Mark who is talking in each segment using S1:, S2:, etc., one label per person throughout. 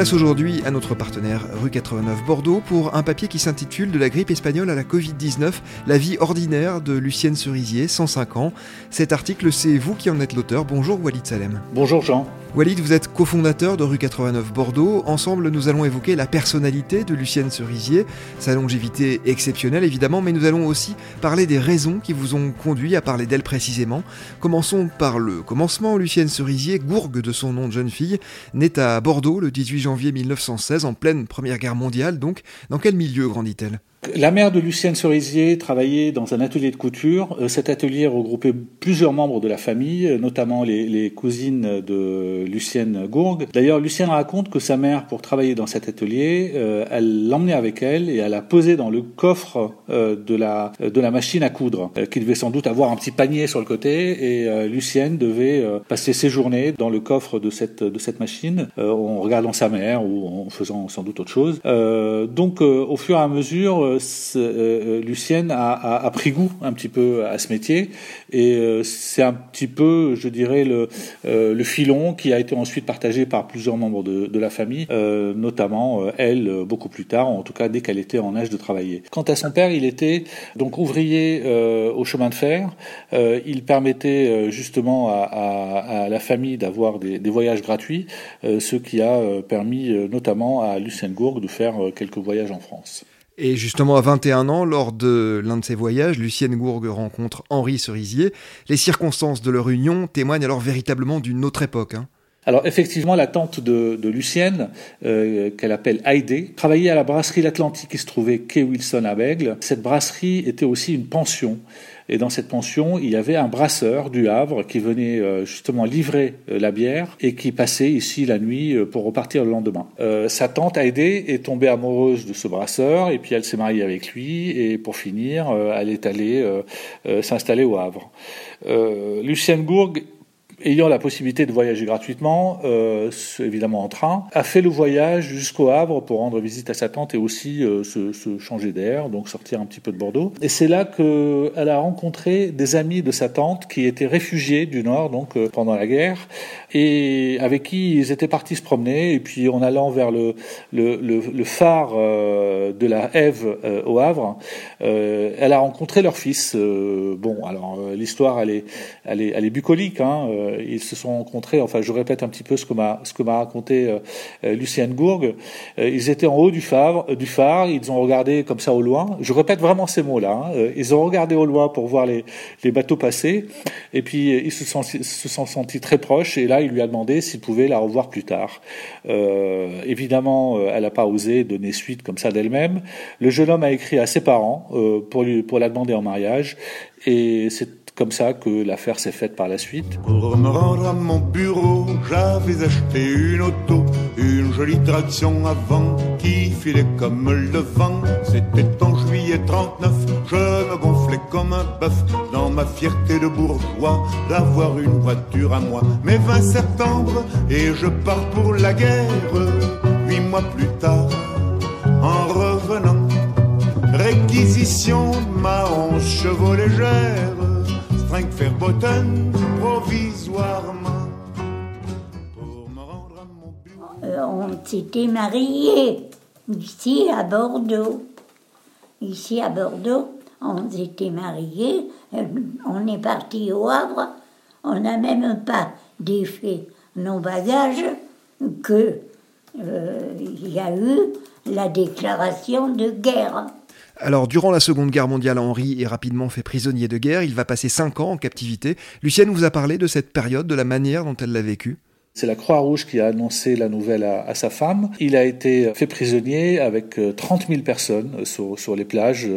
S1: Place aujourd'hui à notre partenaire rue 89 Bordeaux pour un papier qui s'intitule De la grippe espagnole à la Covid-19, la vie ordinaire de Lucienne Cerisier, 105 ans. Cet article, c'est vous qui en êtes l'auteur. Bonjour Walid Salem.
S2: Bonjour Jean.
S1: Walid, vous êtes cofondateur de rue 89 Bordeaux. Ensemble, nous allons évoquer la personnalité de Lucienne Cerisier, sa longévité exceptionnelle évidemment, mais nous allons aussi parler des raisons qui vous ont conduit à parler d'elle précisément. Commençons par le commencement. Lucienne Cerisier, gourgue de son nom de jeune fille, naît à Bordeaux le 18 janvier 1916, en pleine Première Guerre mondiale donc. Dans quel milieu grandit-elle?
S2: La mère de Lucienne Cerisier travaillait dans un atelier de couture. Euh, cet atelier regroupait plusieurs membres de la famille, euh, notamment les, cousines de Lucienne Gourgue. D'ailleurs, Lucienne raconte que sa mère, pour travailler dans cet atelier, euh, elle l'emmenait avec elle et elle a posé dans le coffre de la de la machine à coudre, qui devait sans doute avoir un petit panier sur le côté. Et Lucienne devait passer ses journées dans le coffre de cette de cette machine, en regardant sa mère ou en faisant sans doute autre chose. donc, au fur et à mesure euh, euh, Lucienne a, pris goût un petit peu à ce métier et euh, c'est un petit peu, je dirais, le, filon qui a été ensuite partagé par plusieurs membres de, la famille, notamment elle beaucoup plus tard, en tout cas dès qu'elle était en âge de travailler. Quant à son père, il était donc ouvrier au chemin de fer. il permettait justement à, la famille d'avoir des, voyages gratuits, ce qui a permis notamment à Lucienne Gourgue de faire quelques voyages en France.
S1: Et justement, à 21 ans, lors de l'un de ses voyages, Lucienne Gourgue rencontre Henri Cerisier. Les circonstances de leur union témoignent alors véritablement d'une autre époque. Hein.
S2: Alors effectivement, la tante de, Lucienne, euh, qu'elle appelle Heidi, travaillait à la brasserie L'Atlantique qui se trouvait quai Wilson à Bègle. Cette brasserie était aussi une pension. Et dans cette pension, il y avait un brasseur du Havre qui venait euh, justement livrer euh, la bière et qui passait ici la nuit euh, pour repartir le lendemain. sa tante Heidi est tombée amoureuse de ce brasseur et puis elle s'est mariée avec lui et pour finir, elle est allée s'installer au Havre. Lucienne Gourgue ayant la possibilité de voyager gratuitement, euh, évidemment en train, a fait le voyage jusqu'au Havre pour rendre visite à sa tante et aussi euh, se, se, changer d'air, donc sortir un petit peu de Bordeaux. Et c'est là qu'elle a rencontré des amis de sa tante qui étaient réfugiés du Nord, donc euh, pendant la guerre, et avec qui ils étaient partis se promener. Et puis en allant vers le, le, le, le phare euh, de la Ève au Havre, elle a rencontré leur fils. bon, alors l'histoire elle est, elle est, elle est bucolique. Hein, euh, ils se sont rencontrés, enfin je répète un petit peu ce que m'a ce que m'a raconté euh, euh, Lucienne Gourgue. ils étaient en haut du phare, du phare, ils ont regardé comme ça au loin. Je répète vraiment ces mots-là. Hein. Ils ont regardé au loin pour voir les, les bateaux passer, et puis ils se sont, se sont sentis très proches. Et là, il lui a demandé s'il pouvait la revoir plus tard. Euh, évidemment, elle n'a pas osé donner suite comme ça d'elle-même. Le jeune homme a écrit à ses parents euh, pour lui pour la demander en mariage, et c'est comme ça que l'affaire s'est faite par la suite.
S3: Pour me rendre à mon bureau, j'avais acheté une auto, une jolie traction avant qui filait comme le vent. C'était en juillet 39, je me gonflais comme un bœuf dans ma fierté de bourgeois d'avoir une voiture à moi. Mais 20 septembre et je pars pour la guerre, huit mois plus tard, en revenant, réquisition de ma onze chevaux légère provisoirement
S4: euh, on s'était mariés ici à Bordeaux. Ici à Bordeaux, on s'était mariés. Euh, on est parti au Havre. On n'a même pas défait nos bagages que euh, il y a eu la déclaration de guerre.
S1: Alors, durant la Seconde Guerre mondiale, Henri est rapidement fait prisonnier de guerre. Il va passer 5 ans en captivité. Lucienne vous a parlé de cette période, de la manière dont elle l'a vécue
S2: c'est la Croix-Rouge qui a annoncé la nouvelle à, sa femme. Il a été fait prisonnier avec 30 euh, 000 personnes euh, sur, les plages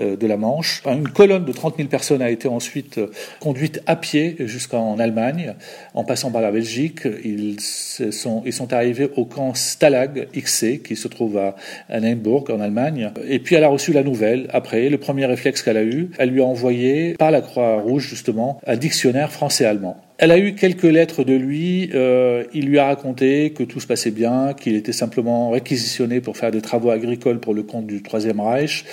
S2: euh, de la Manche. Une colonne de 30 000 personnes a été ensuite conduite à pied jusqu'en Allemagne, en passant par la Belgique. Ils sont, ils sont arrivés au camp Stalag XC, qui se trouve à, à en Allemagne. Et puis elle a reçu la nouvelle. Après, le premier réflexe qu'elle a eu, elle lui a envoyé par la Croix-Rouge justement un dictionnaire français-allemand. Elle a eu quelques lettres de lui. Euh, il lui a raconté que tout se passait bien, qu'il était simplement réquisitionné pour faire des travaux agricoles pour le compte du Troisième Reich.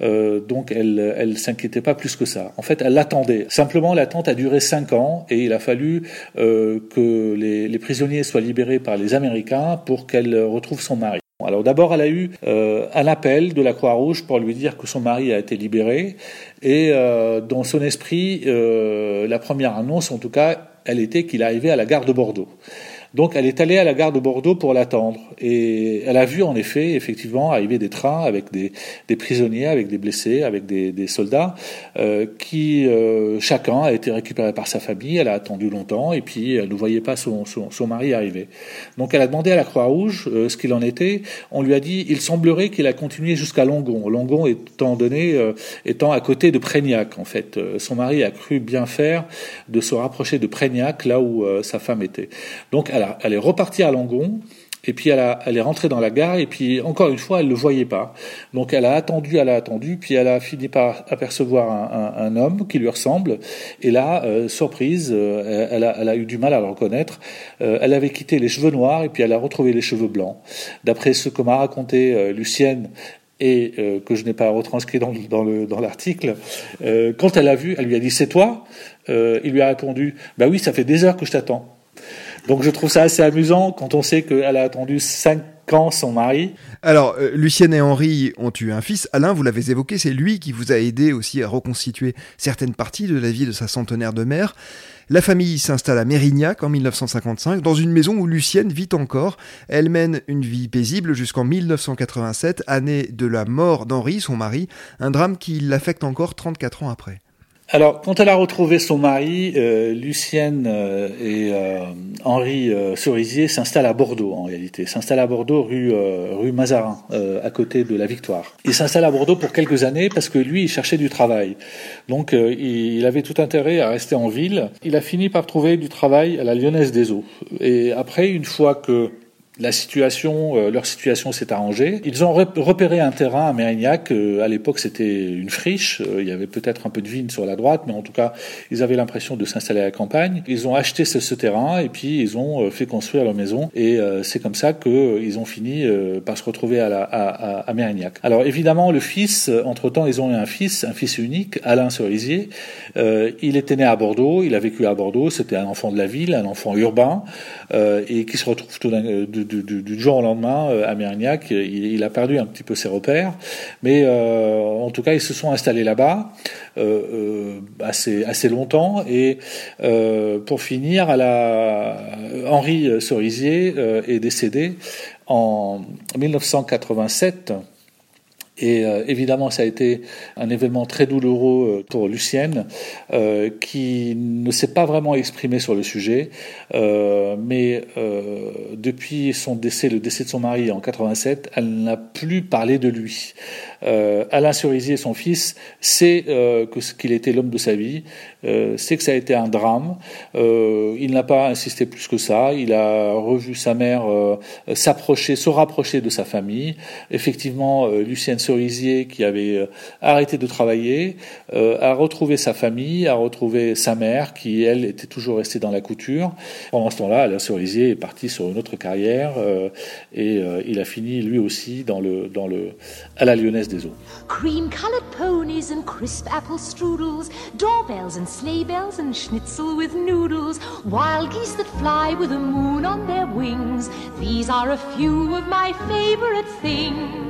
S2: Euh, donc elle, elle s'inquiétait pas plus que ça. En fait, elle l'attendait. Simplement, l'attente a duré cinq ans et il a fallu euh, que les, les prisonniers soient libérés par les Américains pour qu'elle retrouve son mari. Alors d'abord, elle a eu euh, un appel de la Croix-Rouge pour lui dire que son mari a été libéré et euh, dans son esprit, euh, la première annonce, en tout cas, elle était qu'il arrivait à la gare de Bordeaux. Donc elle est allée à la gare de Bordeaux pour l'attendre. Et elle a vu en effet, effectivement, arriver des trains avec des, des prisonniers, avec des blessés, avec des, des soldats, euh, qui euh, chacun a été récupéré par sa famille. Elle a attendu longtemps et puis elle ne voyait pas son, son, son mari arriver. Donc elle a demandé à la Croix-Rouge euh, ce qu'il en était. On lui a dit, il semblerait qu'il a continué jusqu'à Longon. Longon étant donné, euh, étant à côté de Prégnac en fait. son mari a cru bien faire de se rapprocher de Prégnac, là où sa femme était. Donc est repartie à Langon. Et puis elle, elle est rentrée dans la gare et puis encore une fois elle le voyait pas. Donc elle a attendu, elle a attendu, puis elle a fini par apercevoir un, homme qui lui ressemble. Et là, euh, surprise, euh, elle, a, elle, eu du mal à le reconnaître. Euh, elle avait quitté les cheveux noirs et puis elle a retrouvé les cheveux blancs. D'après ce que m'a raconté Lucienne, et que je n'ai pas retranscrit dans, l'article, quand elle a vu, elle lui a dit c'est toi? il lui a répondu bah oui, ça fait des heures que je t'attends. Donc je trouve ça assez amusant quand on sait qu'elle a attendu 5 ans son mari.
S1: Alors, euh, Lucienne et Henri ont eu un fils. Alain, vous l'avez évoqué, c'est lui qui vous a aidé aussi à reconstituer certaines parties de la vie de sa centenaire de mère. La famille s'installe à Mérignac en 1955, dans une maison où Lucienne vit encore. Elle mène une vie paisible jusqu'en 1987, année de la mort d'Henri, son mari, un drame qui l'affecte encore 34 ans après.
S2: Alors, quand elle a retrouvé son mari, euh, Lucienne euh, et euh, Henri Cerisier s'installent à Bordeaux, en réalité. S'installent à Bordeaux, rue, rue Mazarin, à côté de la Victoire. Il s'installe à Bordeaux pour quelques années parce que lui, il cherchait du travail. Donc, il avait tout intérêt à rester en ville. Il a fini par trouver du travail à la Lyonnaise des Eaux. Et après, une fois que la situation, euh, leur situation s'est arrangée. Ils ont repéré un terrain à Mérignac. Euh, à l'époque, c'était une friche. Euh, il y avait peut-être un peu de vigne sur la droite, mais en tout cas, ils avaient l'impression de s'installer à la campagne. Ils ont acheté ce, terrain et puis ils ont fait construire leur maison. Et c'est comme ça qu'ils ont fini par se retrouver à, la, à, à, Mérignac. Alors évidemment, le fils, entre-temps, ils ont eu un fils, un fils unique, Alain Cerisier. il était né à Bordeaux, il a vécu à Bordeaux. C'était un enfant de la ville, un enfant urbain, et qui se retrouve tout d'un du, jour au lendemain euh, à Mérignac. Il, a perdu un petit peu ses repères, mais euh, en tout cas, ils se sont installés là-bas euh, assez, longtemps. Et pour finir, Henri Cerisier est décédé en 1987 et euh, évidemment, ça a été un événement très douloureux euh, pour Lucienne, euh, qui ne s'est pas vraiment exprimée sur le sujet, euh, mais euh, depuis son décès, le décès de son mari en 87, elle n'a plus parlé de lui. Alain Cerisier, son fils, sait que qu'il était l'homme de sa vie, sait que ça a été un drame. il n'a pas insisté plus que ça. Il a revu sa mère s'approcher, se rapprocher de sa famille. Effectivement, Lucienne Cerisier, qui avait euh, arrêté de travailler, euh, a retrouvé sa famille, a retrouvé sa mère, qui elle était toujours restée dans la couture. Pendant ce temps-là, Alain Cerisier est parti sur une autre carrière euh, et il a fini lui aussi dans le, dans le, à la Lyonnaise des Eaux. Cream-colored ponies and crisp apple strudels, doorbells and sleigh bells and schnitzel with noodles, wild geese that fly with the moon on their wings. These are a few of my favorite things.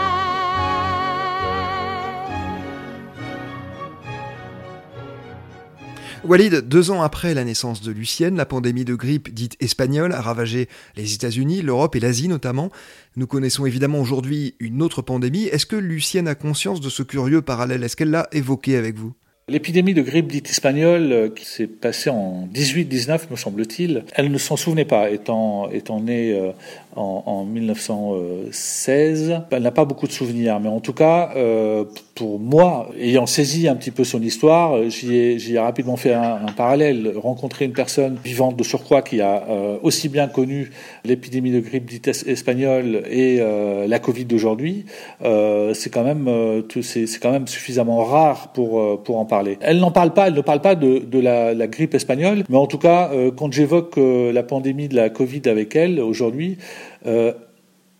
S1: Walid, deux ans après la naissance de Lucienne, la pandémie de grippe dite espagnole a ravagé les États-Unis, l'Europe et l'Asie notamment. Nous connaissons évidemment aujourd'hui une autre pandémie. Est-ce que Lucienne a conscience de ce curieux parallèle? Est-ce qu'elle l'a évoqué avec vous?
S2: L'épidémie de grippe dite espagnole euh, qui s'est passée en 18-19 me semble-t-il, elle ne s'en souvenait pas étant, étant née euh, en, en 1916. Elle n'a pas beaucoup de souvenirs, mais en tout cas, euh, pour moi, ayant saisi un petit peu son histoire, j'y ai, rapidement fait un, parallèle. Rencontrer une personne vivante de surcroît qui a euh, aussi bien connu l'épidémie de grippe dite espagnole et euh, la Covid d'aujourd'hui, euh, c'est quand même suffisamment rare pour en parler. Elle n'en parle pas, elle ne parle pas de, la, grippe espagnole, mais en tout cas, quand j'évoque la pandémie de la Covid avec elle aujourd'hui, Uh.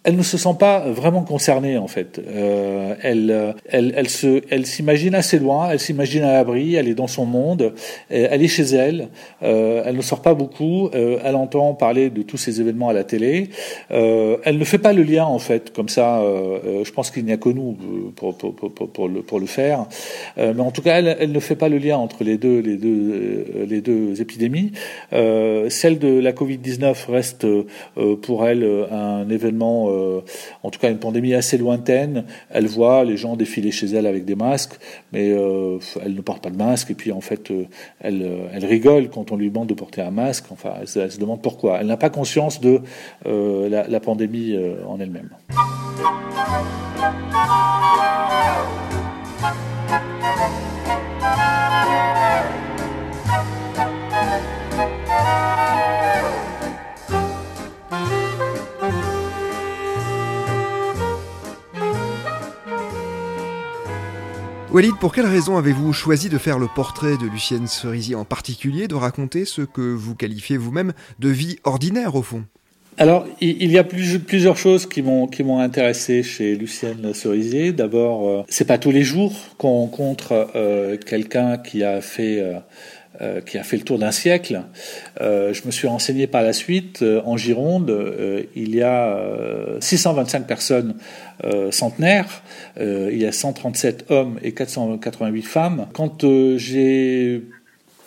S2: Elle ne se sent pas vraiment concernée en fait. Euh, elle, elle, elle, se, elle s'imagine assez loin, elle s'imagine à l'abri, elle est dans son monde, elle est chez elle, euh, elle ne sort pas beaucoup, euh, elle entend parler de tous ces événements à la télé, euh, elle ne fait pas le lien en fait, comme ça. Euh, je pense qu'il n'y a que nous pour, pour, pour, pour, le, pour le faire, mais en tout cas, elle, elle, ne fait pas le lien entre les deux, les deux, les deux épidémies. celle de la Covid 19 reste pour elle un événement euh, en tout cas une pandémie assez lointaine. Elle voit les gens défiler chez elle avec des masques, mais euh, elle ne porte pas de masque. Et puis en fait, euh, elle, elle rigole quand on lui demande de porter un masque. Enfin, elle, se demande pourquoi. Elle n'a pas conscience de la, pandémie en elle-même.
S1: Walid, pour quelle raison avez-vous choisi de faire le portrait de Lucienne Cerisier en particulier, de raconter ce que vous qualifiez vous-même de vie ordinaire au fond?
S2: Alors, il y a plusieurs choses qui m'ont qui m'ont intéressé chez Lucienne Cerisier. D'abord, euh, c'est pas tous les jours qu'on rencontre euh, quelqu'un qui a fait euh, euh, qui a fait le tour d'un siècle. Je me suis renseigné par la suite. En Gironde, il y a 625 personnes centenaires. il y a 137 hommes et 488 femmes. Quand j'ai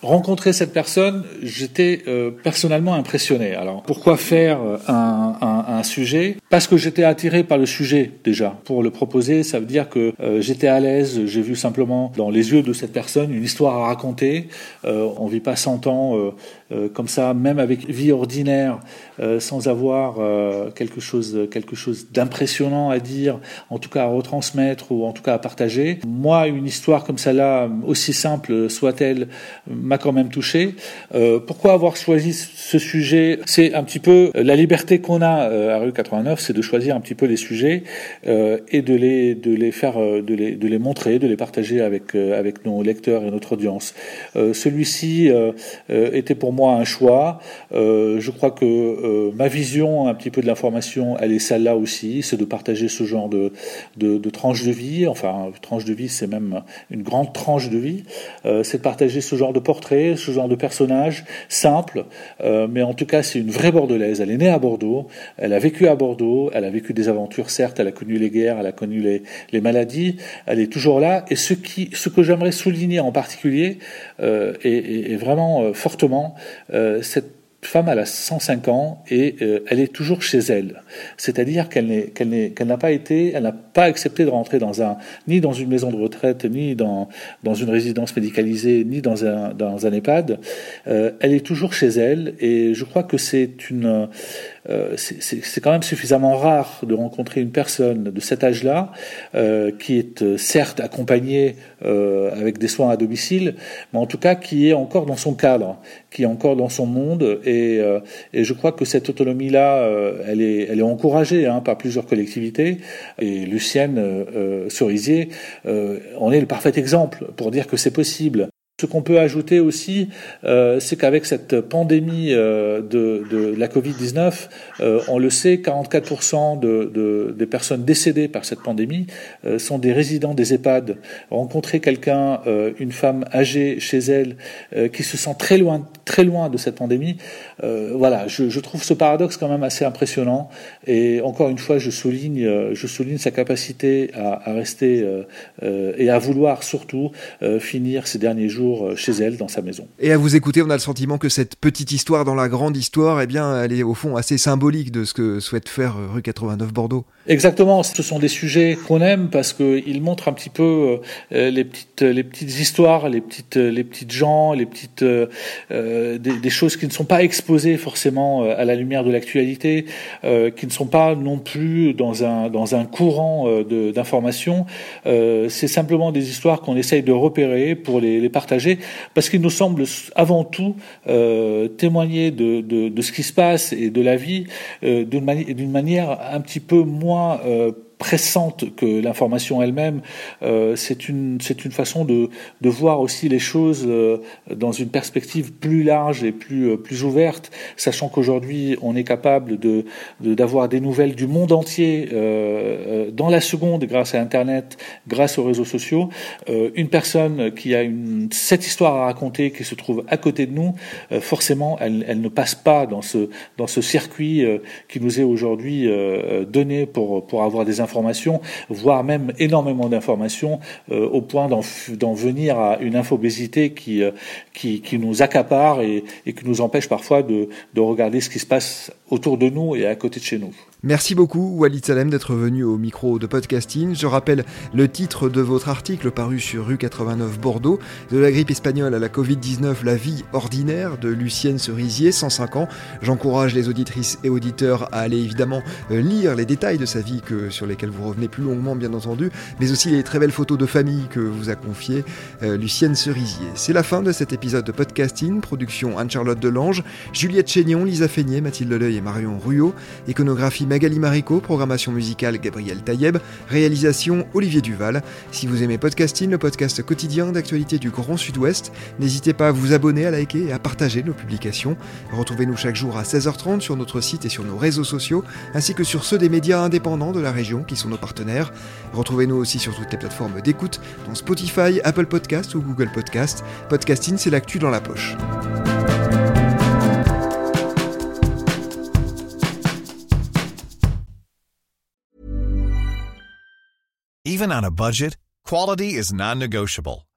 S2: rencontrer cette personne, j'étais euh, personnellement impressionné. Alors, pourquoi faire euh, un, un, un sujet? Parce que j'étais attiré par le sujet déjà. Pour le proposer, ça veut dire que euh, j'étais à l'aise. J'ai vu simplement dans les yeux de cette personne une histoire à raconter. Euh, on vit pas 100 ans euh, comme ça, même avec vie ordinaire, sans avoir quelque chose, quelque chose d'impressionnant à dire, en tout cas à retransmettre ou en tout cas à partager. Moi, une histoire comme celle-là, aussi simple soit-elle, quand même touché. Euh, pourquoi avoir choisi ce sujet? C'est un petit peu euh, la liberté qu'on a euh, à rue 89, c'est de choisir un petit peu les sujets et de les de les faire de les de les montrer, de les partager avec avec nos lecteurs et notre audience. Celui-ci était pour moi un choix. je crois que ma vision un petit peu de l'information, elle est celle-là aussi, c'est de partager ce genre de de, de tranche de vie. Enfin, tranche de vie, c'est même une grande tranche de vie. c'est de partager ce genre de portrait ce genre de personnage simple, euh, mais en tout cas c'est une vraie bordelaise. Elle est née à Bordeaux, elle a vécu à Bordeaux, elle a vécu des aventures, certes, elle a connu les guerres, elle a connu les, maladies, elle est toujours là. Et ce, qui, ce que j'aimerais souligner en particulier, euh, et, et, vraiment euh, fortement, euh, cette femme, elle a 105 ans et euh, elle est toujours chez elle. C'est-à-dire qu'elle n'est, qu'elle n'a pas été, elle n'a pas accepté de rentrer dans un, ni dans une maison de retraite, ni dans, dans une résidence médicalisée, ni dans un, dans un EHPAD. Euh, elle est toujours chez elle et je crois que c'est une, euh, c'est quand même suffisamment rare de rencontrer une personne de cet âge-là euh, qui est euh, certes accompagnée euh, avec des soins à domicile, mais en tout cas qui est encore dans son cadre, qui est encore dans son monde. Et, je crois que cette autonomie-là, elle, est, elle est encouragée hein, par plusieurs collectivités. Et Lucienne Cerisier en est le parfait exemple pour dire que c'est possible. Ce qu'on peut ajouter aussi, euh, c'est qu'avec cette pandémie euh, de, la Covid-19, euh, on le sait, 44% de, de, des personnes décédées par cette pandémie euh, sont des résidents des EHPAD. Rencontrer quelqu'un, une femme âgée chez elle, qui se sent très loin, très loin de cette pandémie, voilà, je, je, trouve ce paradoxe quand même assez impressionnant. Et encore une fois, je souligne, je souligne sa capacité à, à rester et à vouloir surtout finir ces derniers jours euh, chez elle, dans sa maison.
S1: Et à vous écouter, on a le sentiment que cette petite histoire dans la grande histoire, eh bien, elle est au fond assez symbolique de ce que souhaite faire euh, rue 89 Bordeaux.
S2: Exactement, ce sont des sujets qu'on aime parce qu'ils montrent un petit peu euh, les petites les petites histoires, les petites les petites gens, les petites euh, des, des, choses qui ne sont pas exposées forcément à la lumière de l'actualité, euh, qui ne sont pas non plus dans un dans un courant d'information. C'est simplement des histoires qu'on essaye de repérer pour les, les partager parce qu'il nous semble avant tout euh, témoigner de, de, de, ce qui se passe et de la vie euh, d'une mani manière un petit peu moins euh, pressante que l'information elle-même. Euh, c'est une une façon de de voir aussi les choses euh, dans une perspective plus large et plus euh, plus ouverte, sachant qu'aujourd'hui on est capable de d'avoir des nouvelles du monde entier euh, dans la seconde grâce à Internet, grâce aux réseaux sociaux. une personne qui a une cette histoire à raconter qui se trouve à côté de nous, forcément elle, elle ne passe pas dans ce dans ce circuit qui nous est aujourd'hui donné pour pour avoir des informations, voire même énormément d'informations, euh, au point d'en venir à une infobésité qui, euh, qui, qui, nous accapare et, et, qui nous empêche parfois de, de regarder ce qui se passe autour de nous et à côté de chez nous.
S1: Merci beaucoup Walid Salem d'être venu au micro de podcasting. Je rappelle le titre de votre article paru sur rue 89 Bordeaux, de la grippe espagnole à la Covid-19, la vie ordinaire de Lucienne Cerisier, 105 ans. J'encourage les auditrices et auditeurs à aller évidemment euh, lire les détails de sa vie que, sur lesquels vous revenez plus longuement bien entendu, mais aussi les très belles photos de famille que vous a confiées euh, Lucienne Cerisier. C'est la fin de cet épisode de podcasting, production Anne-Charlotte Delange, Juliette Chénion, Lisa Feignet, Mathilde Leleuil et Marion Ruot, iconographie Magali Marico, programmation musicale Gabriel Taïeb, réalisation Olivier Duval. Si vous aimez Podcasting, le podcast quotidien d'actualité du Grand Sud-Ouest, n'hésitez pas à vous abonner, à liker et à partager nos publications. Retrouvez-nous chaque jour à 16h30 sur notre site et sur nos réseaux sociaux, ainsi que sur ceux des médias indépendants de la région qui sont nos partenaires. Retrouvez-nous aussi sur toutes les plateformes d'écoute, dont Spotify, Apple Podcast ou Google Podcast. Podcasting, c'est l'actu dans la poche.
S5: Even on a budget, quality is non-negotiable.